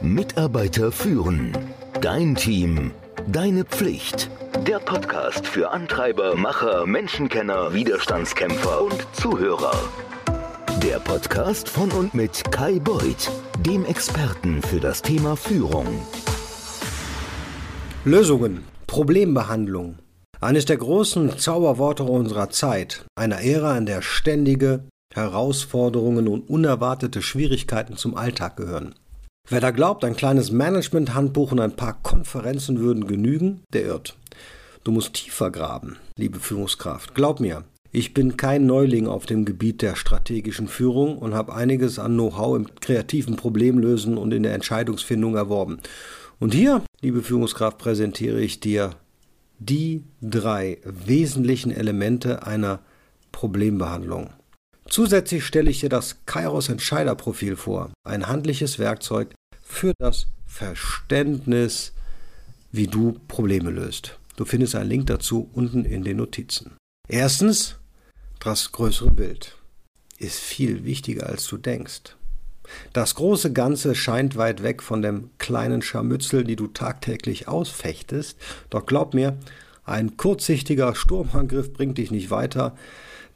Mitarbeiter führen. Dein Team. Deine Pflicht. Der Podcast für Antreiber, Macher, Menschenkenner, Widerstandskämpfer und Zuhörer. Der Podcast von und mit Kai Beuth, dem Experten für das Thema Führung. Lösungen, Problembehandlung. Eines der großen Zauberworte unserer Zeit, einer Ära, in der ständige Herausforderungen und unerwartete Schwierigkeiten zum Alltag gehören. Wer da glaubt, ein kleines Management-Handbuch und ein paar Konferenzen würden genügen, der irrt. Du musst tiefer graben, liebe Führungskraft. Glaub mir, ich bin kein Neuling auf dem Gebiet der strategischen Führung und habe einiges an Know-how im kreativen Problemlösen und in der Entscheidungsfindung erworben. Und hier, liebe Führungskraft, präsentiere ich dir die drei wesentlichen Elemente einer Problembehandlung. Zusätzlich stelle ich dir das Kairos Entscheiderprofil vor, ein handliches Werkzeug für das Verständnis, wie du Probleme löst. Du findest einen Link dazu unten in den Notizen. Erstens, das größere Bild ist viel wichtiger, als du denkst. Das große Ganze scheint weit weg von dem kleinen Scharmützel, die du tagtäglich ausfechtest, doch glaub mir, ein kurzsichtiger Sturmangriff bringt dich nicht weiter.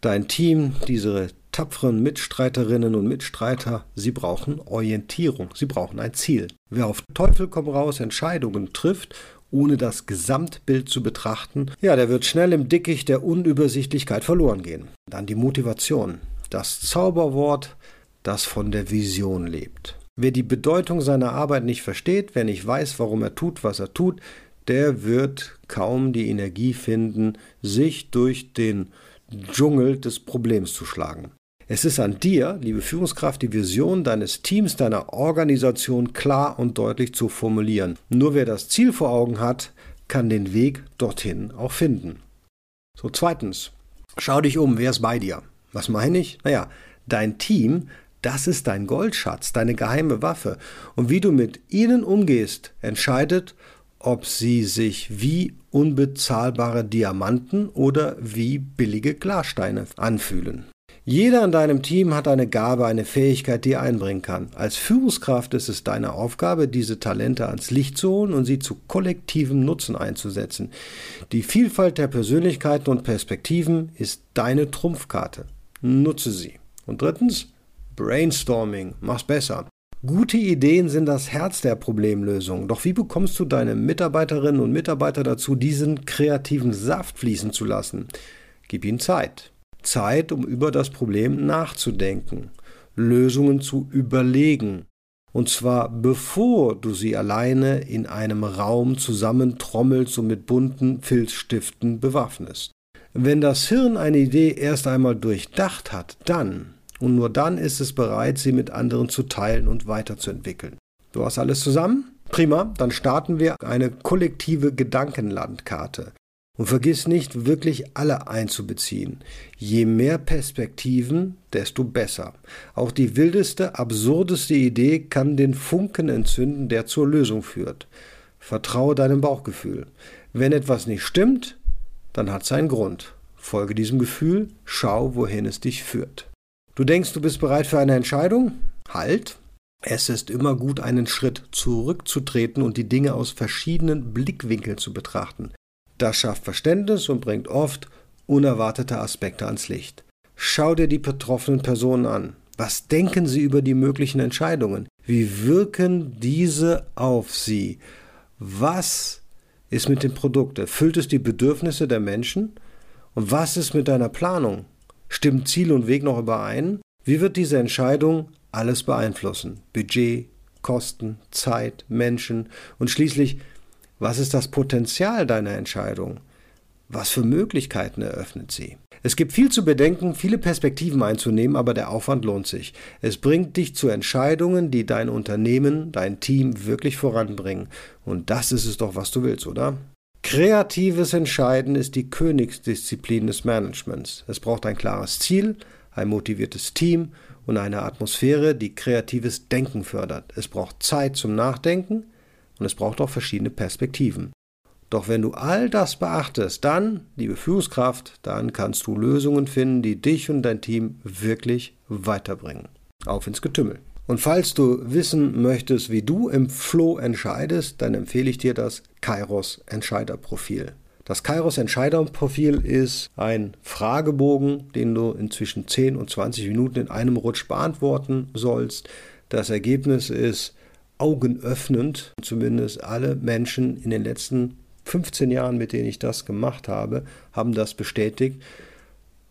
Dein Team, diese tapferen Mitstreiterinnen und Mitstreiter, sie brauchen Orientierung, sie brauchen ein Ziel. Wer auf Teufel komm raus Entscheidungen trifft, ohne das Gesamtbild zu betrachten, ja, der wird schnell im Dickicht der Unübersichtlichkeit verloren gehen. Dann die Motivation, das Zauberwort, das von der Vision lebt. Wer die Bedeutung seiner Arbeit nicht versteht, wer nicht weiß, warum er tut, was er tut, der wird kaum die Energie finden, sich durch den Dschungel des Problems zu schlagen. Es ist an dir, liebe Führungskraft, die Vision deines Teams, deiner Organisation klar und deutlich zu formulieren. Nur wer das Ziel vor Augen hat, kann den Weg dorthin auch finden. So, zweitens, schau dich um, wer ist bei dir? Was meine ich? Naja, dein Team, das ist dein Goldschatz, deine geheime Waffe. Und wie du mit ihnen umgehst, entscheidet, ob sie sich wie unbezahlbare Diamanten oder wie billige Glassteine anfühlen. Jeder in deinem Team hat eine Gabe, eine Fähigkeit, die er einbringen kann. Als Führungskraft ist es deine Aufgabe, diese Talente ans Licht zu holen und sie zu kollektivem Nutzen einzusetzen. Die Vielfalt der Persönlichkeiten und Perspektiven ist deine Trumpfkarte. Nutze sie. Und drittens, Brainstorming. Mach's besser. Gute Ideen sind das Herz der Problemlösung. Doch wie bekommst du deine Mitarbeiterinnen und Mitarbeiter dazu, diesen kreativen Saft fließen zu lassen? Gib ihnen Zeit. Zeit, um über das Problem nachzudenken, Lösungen zu überlegen. Und zwar bevor du sie alleine in einem Raum zusammentrommelst und mit bunten Filzstiften bewaffnest. Wenn das Hirn eine Idee erst einmal durchdacht hat, dann und nur dann ist es bereit, sie mit anderen zu teilen und weiterzuentwickeln. Du hast alles zusammen? Prima, dann starten wir eine kollektive Gedankenlandkarte. Und vergiss nicht, wirklich alle einzubeziehen. Je mehr Perspektiven, desto besser. Auch die wildeste, absurdeste Idee kann den Funken entzünden, der zur Lösung führt. Vertraue deinem Bauchgefühl. Wenn etwas nicht stimmt, dann hat es einen Grund. Folge diesem Gefühl, schau, wohin es dich führt. Du denkst, du bist bereit für eine Entscheidung? Halt! Es ist immer gut, einen Schritt zurückzutreten und die Dinge aus verschiedenen Blickwinkeln zu betrachten. Das schafft Verständnis und bringt oft unerwartete Aspekte ans Licht. Schau dir die betroffenen Personen an. Was denken sie über die möglichen Entscheidungen? Wie wirken diese auf sie? Was ist mit dem Produkt? Erfüllt es die Bedürfnisse der Menschen? Und was ist mit deiner Planung? Stimmen Ziel und Weg noch überein? Wie wird diese Entscheidung alles beeinflussen? Budget, Kosten, Zeit, Menschen und schließlich, was ist das Potenzial deiner Entscheidung? Was für Möglichkeiten eröffnet sie? Es gibt viel zu bedenken, viele Perspektiven einzunehmen, aber der Aufwand lohnt sich. Es bringt dich zu Entscheidungen, die dein Unternehmen, dein Team wirklich voranbringen. Und das ist es doch, was du willst, oder? Kreatives Entscheiden ist die Königsdisziplin des Managements. Es braucht ein klares Ziel, ein motiviertes Team und eine Atmosphäre, die kreatives Denken fördert. Es braucht Zeit zum Nachdenken und es braucht auch verschiedene Perspektiven. Doch wenn du all das beachtest, dann, liebe Führungskraft, dann kannst du Lösungen finden, die dich und dein Team wirklich weiterbringen. Auf ins Getümmel. Und falls du wissen möchtest, wie du im Flow entscheidest, dann empfehle ich dir das Kairos Entscheiderprofil. Das Kairos Entscheiderprofil ist ein Fragebogen, den du inzwischen 10 und 20 Minuten in einem Rutsch beantworten sollst. Das Ergebnis ist augenöffnend. Zumindest alle Menschen in den letzten 15 Jahren, mit denen ich das gemacht habe, haben das bestätigt.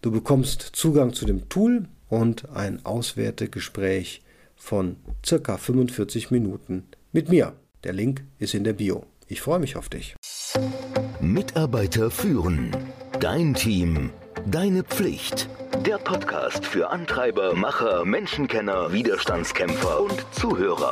Du bekommst Zugang zu dem Tool und ein Auswertegespräch von circa 45 Minuten mit mir. Der Link ist in der Bio. Ich freue mich auf dich. Mitarbeiter führen. Dein Team. Deine Pflicht. Der Podcast für Antreiber, Macher, Menschenkenner, Widerstandskämpfer und Zuhörer.